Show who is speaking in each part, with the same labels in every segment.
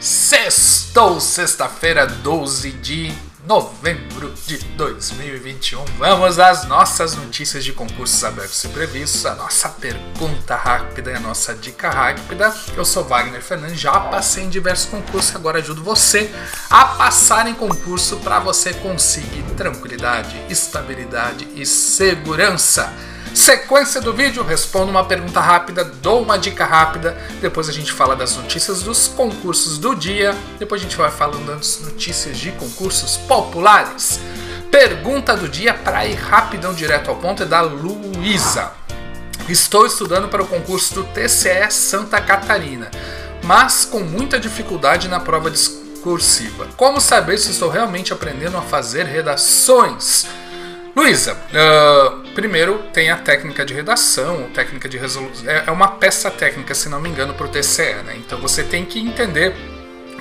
Speaker 1: Sextou, sexta-feira, 12 de novembro de 2021. Vamos às nossas notícias de concursos abertos e previstos, a nossa pergunta rápida e a nossa dica rápida. Eu sou Wagner Fernandes, já passei em diversos concursos, agora ajudo você a passar em concurso para você conseguir tranquilidade, estabilidade e segurança. Sequência do vídeo, respondo uma pergunta rápida, dou uma dica rápida, depois a gente fala das notícias dos concursos do dia, depois a gente vai falando das notícias de concursos populares. Pergunta do dia para ir rapidão direto ao ponto é da Luísa. Estou estudando para o concurso do TCE Santa Catarina, mas com muita dificuldade na prova discursiva. Como saber se estou realmente aprendendo a fazer redações? Luísa, uh, primeiro tem a técnica de redação, técnica de resolução. É, é uma peça técnica, se não me engano, para o TCE, né? Então você tem que entender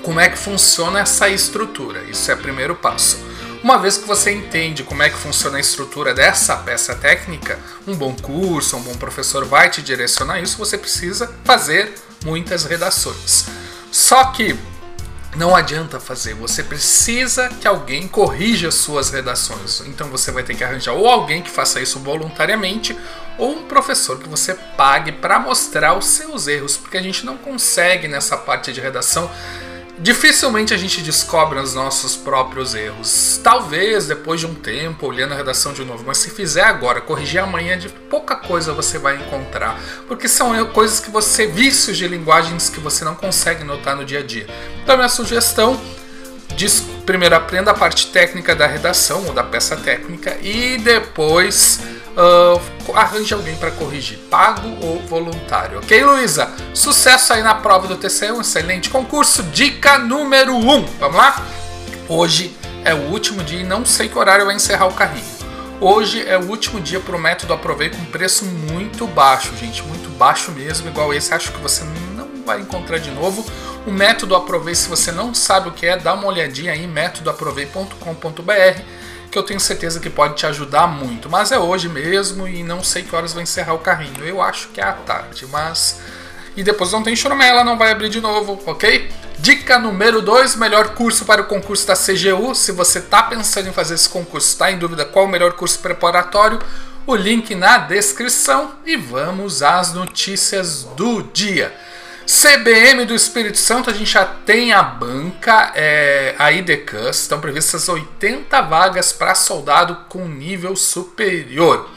Speaker 1: como é que funciona essa estrutura. Isso é o primeiro passo. Uma vez que você entende como é que funciona a estrutura dessa peça técnica, um bom curso, um bom professor vai te direcionar isso, você precisa fazer muitas redações. Só que não adianta fazer, você precisa que alguém corrija suas redações. Então você vai ter que arranjar ou alguém que faça isso voluntariamente ou um professor que você pague para mostrar os seus erros, porque a gente não consegue nessa parte de redação Dificilmente a gente descobre os nossos próprios erros. Talvez depois de um tempo, olhando a redação de novo, mas se fizer agora, corrigir amanhã, de pouca coisa você vai encontrar. Porque são coisas que você, vícios de linguagens que você não consegue notar no dia a dia. Então, minha sugestão Diz, primeiro aprenda a parte técnica da redação ou da peça técnica e depois uh, arranje alguém para corrigir, pago ou voluntário. Ok, Luísa? Sucesso aí na prova do TCE, um excelente concurso. Dica número 1, um. vamos lá? Hoje é o último dia e não sei que horário vai encerrar o carrinho. Hoje é o último dia para o método Aprovei com preço muito baixo, gente, muito baixo mesmo, igual esse. Acho que você não vai encontrar de novo. O método Aprovei, se você não sabe o que é, dá uma olhadinha aí, métodoaprovei.com.br, que eu tenho certeza que pode te ajudar muito. Mas é hoje mesmo e não sei que horas vai encerrar o carrinho. Eu acho que é à tarde, mas. E depois não tem churumela, não vai abrir de novo, ok? Dica número 2, melhor curso para o concurso da CGU. Se você está pensando em fazer esse concurso, está em dúvida qual o melhor curso preparatório, o link na descrição e vamos às notícias do dia. CBM do Espírito Santo, a gente já tem a banca, é, a IDCAS, estão previstas 80 vagas para soldado com nível superior.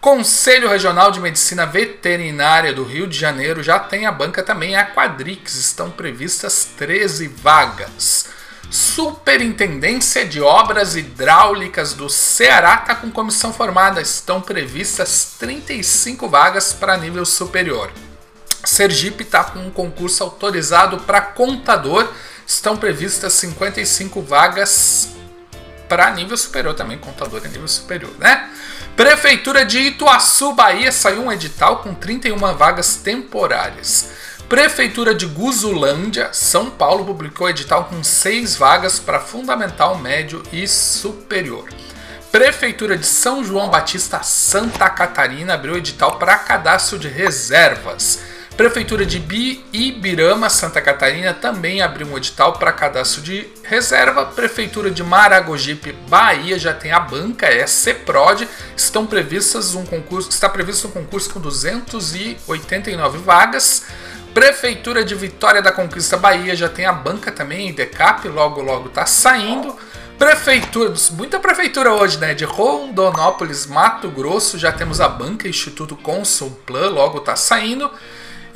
Speaker 1: Conselho Regional de Medicina Veterinária do Rio de Janeiro já tem a banca também, a Quadrix, estão previstas 13 vagas. Superintendência de Obras Hidráulicas do Ceará está com comissão formada, estão previstas 35 vagas para nível superior. Sergipe está com um concurso autorizado para contador. Estão previstas 55 vagas para nível superior também, contador é nível superior, né? Prefeitura de Ituaçu, Bahia, saiu um edital com 31 vagas temporárias. Prefeitura de Guzulândia, São Paulo, publicou edital com 6 vagas para fundamental, médio e superior. Prefeitura de São João Batista, Santa Catarina, abriu edital para cadastro de reservas. Prefeitura de Ibirama, Santa Catarina, também abriu um edital para cadastro de reserva. Prefeitura de Maragogipe, Bahia, já tem a banca, é CEPROD. Estão previstas um concurso, está previsto um concurso com 289 vagas. Prefeitura de Vitória da Conquista, Bahia, já tem a banca também, DECAP, logo logo está saindo. Prefeitura, muita prefeitura hoje, né? De Rondonópolis, Mato Grosso, já temos a banca Instituto Consul Plan, logo está saindo.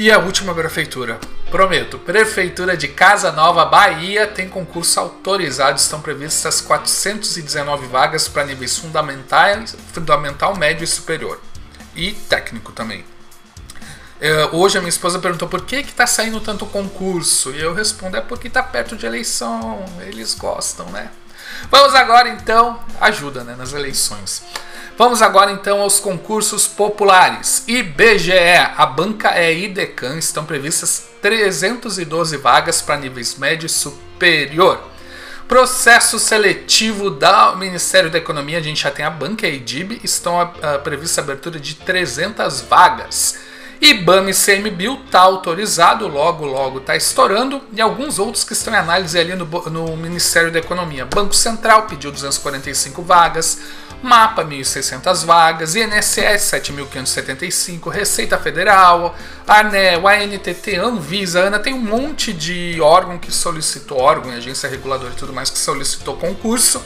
Speaker 1: E a última prefeitura, prometo, Prefeitura de Casa Nova, Bahia, tem concurso autorizado, estão previstas 419 vagas para níveis fundamentais, fundamental, médio e superior. E técnico também. É, hoje a minha esposa perguntou por que está saindo tanto concurso. E eu respondo, é porque está perto de eleição. Eles gostam, né? Vamos agora então, ajuda né, nas eleições. Vamos agora então aos concursos populares. IBGE, a banca é IDECAN, estão previstas 312 vagas para níveis médio e superior. Processo seletivo do Ministério da Economia, a gente já tem a banca e a IDIB, estão prevista a abertura de 300 vagas. IBAMA e CMBio tá autorizado, logo logo tá estourando, e alguns outros que estão em análise ali no, no Ministério da Economia. Banco Central pediu 245 vagas, MAPA 1.600 vagas, INSS 7.575, Receita Federal, ANEL, ANTT, Anvisa, ANA, tem um monte de órgão que solicitou, órgão, agência reguladora e tudo mais que solicitou concurso.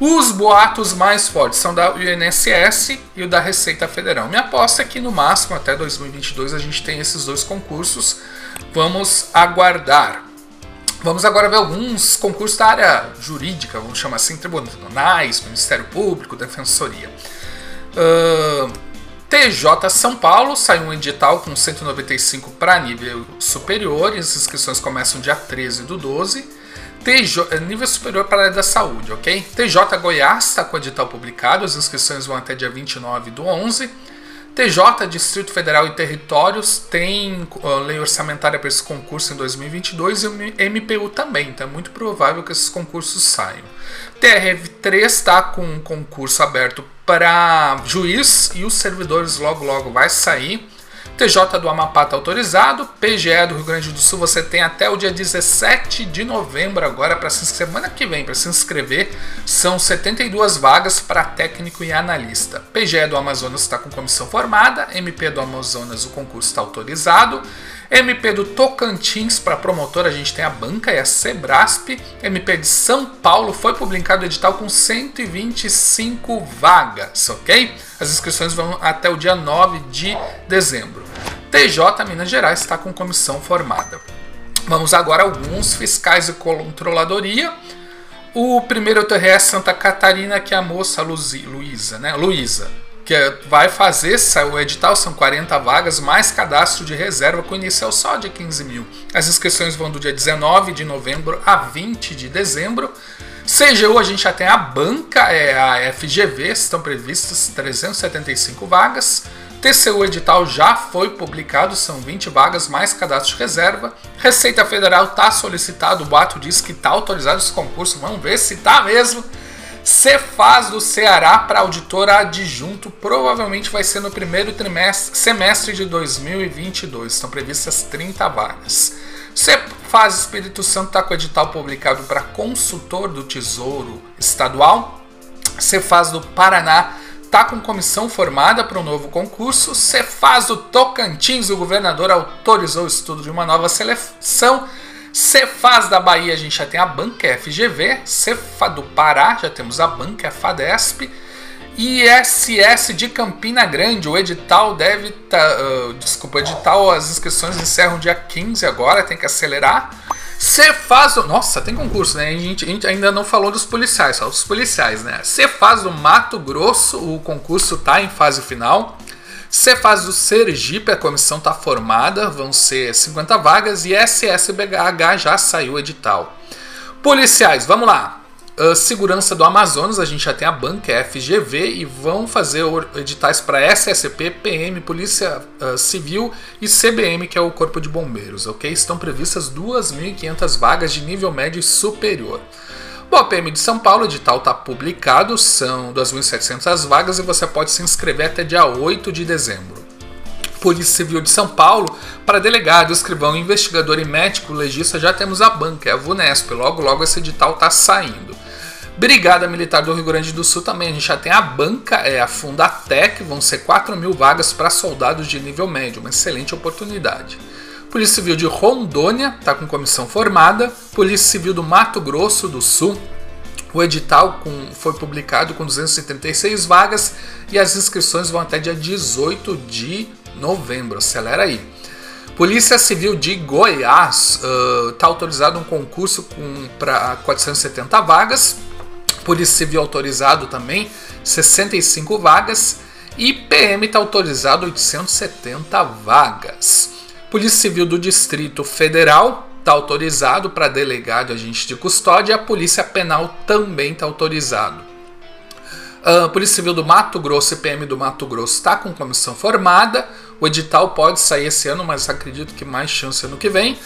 Speaker 1: Os boatos mais fortes são da INSS e o da Receita Federal. Minha aposta é que no máximo até 2022 a gente tem esses dois concursos. Vamos aguardar. Vamos agora ver alguns concursos da área jurídica, vamos chamar assim, tribunais, Ministério Público, Defensoria. Uh, TJ São Paulo saiu um edital com 195 para nível superior, as inscrições começam dia 13 do 12. TJ, é nível superior para a área da saúde, ok? TJ Goiás está com o edital publicado, as inscrições vão até dia 29 do 11. TJ, Distrito Federal e Territórios, tem lei orçamentária para esse concurso em 2022 e o MPU também, então é muito provável que esses concursos saiam. TRF3 está com um concurso aberto para juiz e os servidores logo logo vai sair. TJ do Amapá está autorizado, PGE do Rio Grande do Sul você tem até o dia 17 de novembro agora para se semana que vem para se inscrever. São 72 vagas para técnico e analista. PGE do Amazonas está com comissão formada, MP do Amazonas o concurso está autorizado. MP do Tocantins para promotor, a gente tem a banca e a Sebrasp. MP de São Paulo foi publicado o edital com 125 vagas, ok? As inscrições vão até o dia 9 de dezembro. TJ Minas Gerais está com comissão formada. Vamos agora a alguns fiscais de controladoria. O primeiro é TRS Santa Catarina, que é a moça Luísa, né? Luísa que vai fazer, o edital são 40 vagas, mais cadastro de reserva com inicial só de 15 mil. As inscrições vão do dia 19 de novembro a 20 de dezembro. CGU a gente já tem a banca, é a FGV, estão previstas 375 vagas. TCU edital já foi publicado, são 20 vagas mais cadastro de reserva. Receita Federal está solicitado, o Bato diz que está autorizado esse concurso, vamos ver se está mesmo. Cefaz do Ceará para auditor adjunto provavelmente vai ser no primeiro trimestre, semestre de 2022. Estão previstas 30 vagas. Cefaz Espírito Santo está com edital publicado para consultor do Tesouro Estadual. Cefaz do Paraná está com comissão formada para um novo concurso. Cefaz do Tocantins, o governador autorizou o estudo de uma nova seleção. Cefaz da Bahia, a gente já tem a banca FGV. Cefa do Pará, já temos a banca FADESP. ISS de Campina Grande, o edital deve. Tá, uh, desculpa, o edital, as inscrições encerram dia 15 agora, tem que acelerar. Cefaz do. Nossa, tem concurso, né? A gente, a gente, ainda não falou dos policiais, só dos policiais, né? Cefaz do Mato Grosso, o concurso está em fase final. Cefaz do Sergipe, a comissão está formada, vão ser 50 vagas e SSBH já saiu edital. Policiais, vamos lá. Uh, segurança do Amazonas, a gente já tem a banca FGV e vão fazer editais para SSP, PM, Polícia uh, Civil e CBM, que é o Corpo de Bombeiros, ok? Estão previstas 2.500 vagas de nível médio e superior. O APM de São Paulo, o edital está publicado, são 2.700 vagas e você pode se inscrever até dia 8 de dezembro. Polícia Civil de São Paulo, para delegado, escrivão, investigador e médico legista, já temos a banca, é a VUNESP. Logo, logo esse edital está saindo. Brigada Militar do Rio Grande do Sul também, a gente já tem a banca, é a Fundatec, vão ser 4 mil vagas para soldados de nível médio, uma excelente oportunidade. Polícia Civil de Rondônia está com comissão formada. Polícia Civil do Mato Grosso do Sul. O edital com, foi publicado com 236 vagas e as inscrições vão até dia 18 de novembro. Acelera aí. Polícia Civil de Goiás está uh, autorizado um concurso para 470 vagas. Polícia Civil autorizado também 65 vagas. E PM está autorizado 870 vagas. Polícia Civil do Distrito Federal está autorizado para delegado e agente de custódia, e a Polícia Penal também está autorizado. A Polícia Civil do Mato Grosso e PM do Mato Grosso está com comissão formada. O edital pode sair esse ano, mas acredito que mais chance ano que vem.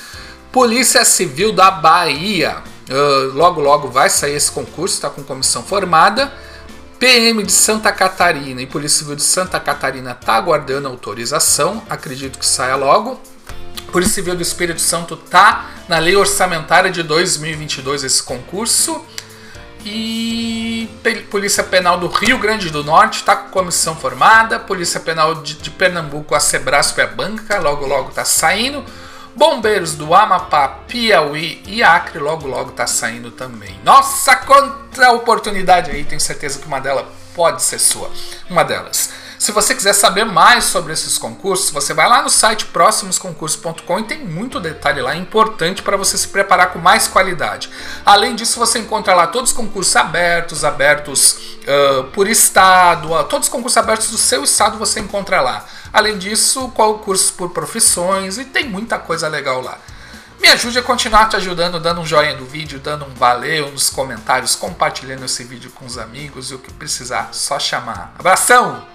Speaker 1: Polícia Civil da Bahia. Uh, logo, logo vai sair esse concurso, está com comissão formada. PM de Santa Catarina e Polícia Civil de Santa Catarina tá aguardando autorização, acredito que saia logo. Polícia Civil do Espírito Santo tá na lei orçamentária de 2022 esse concurso. E Polícia Penal do Rio Grande do Norte está com comissão formada. Polícia Penal de, de Pernambuco, a Sebrasco e a Banca, logo logo está saindo. Bombeiros do Amapá, Piauí e Acre, logo logo tá saindo também. Nossa, quanta oportunidade aí, tenho certeza que uma delas pode ser sua. Uma delas. Se você quiser saber mais sobre esses concursos, você vai lá no site próximosconcursos.com e tem muito detalhe lá importante para você se preparar com mais qualidade. Além disso, você encontra lá todos os concursos abertos, abertos uh, por estado, uh, todos os concursos abertos do seu estado você encontra lá. Além disso, concursos por profissões e tem muita coisa legal lá. Me ajude a continuar te ajudando, dando um joinha no vídeo, dando um valeu nos comentários, compartilhando esse vídeo com os amigos e o que precisar, só chamar. Abração!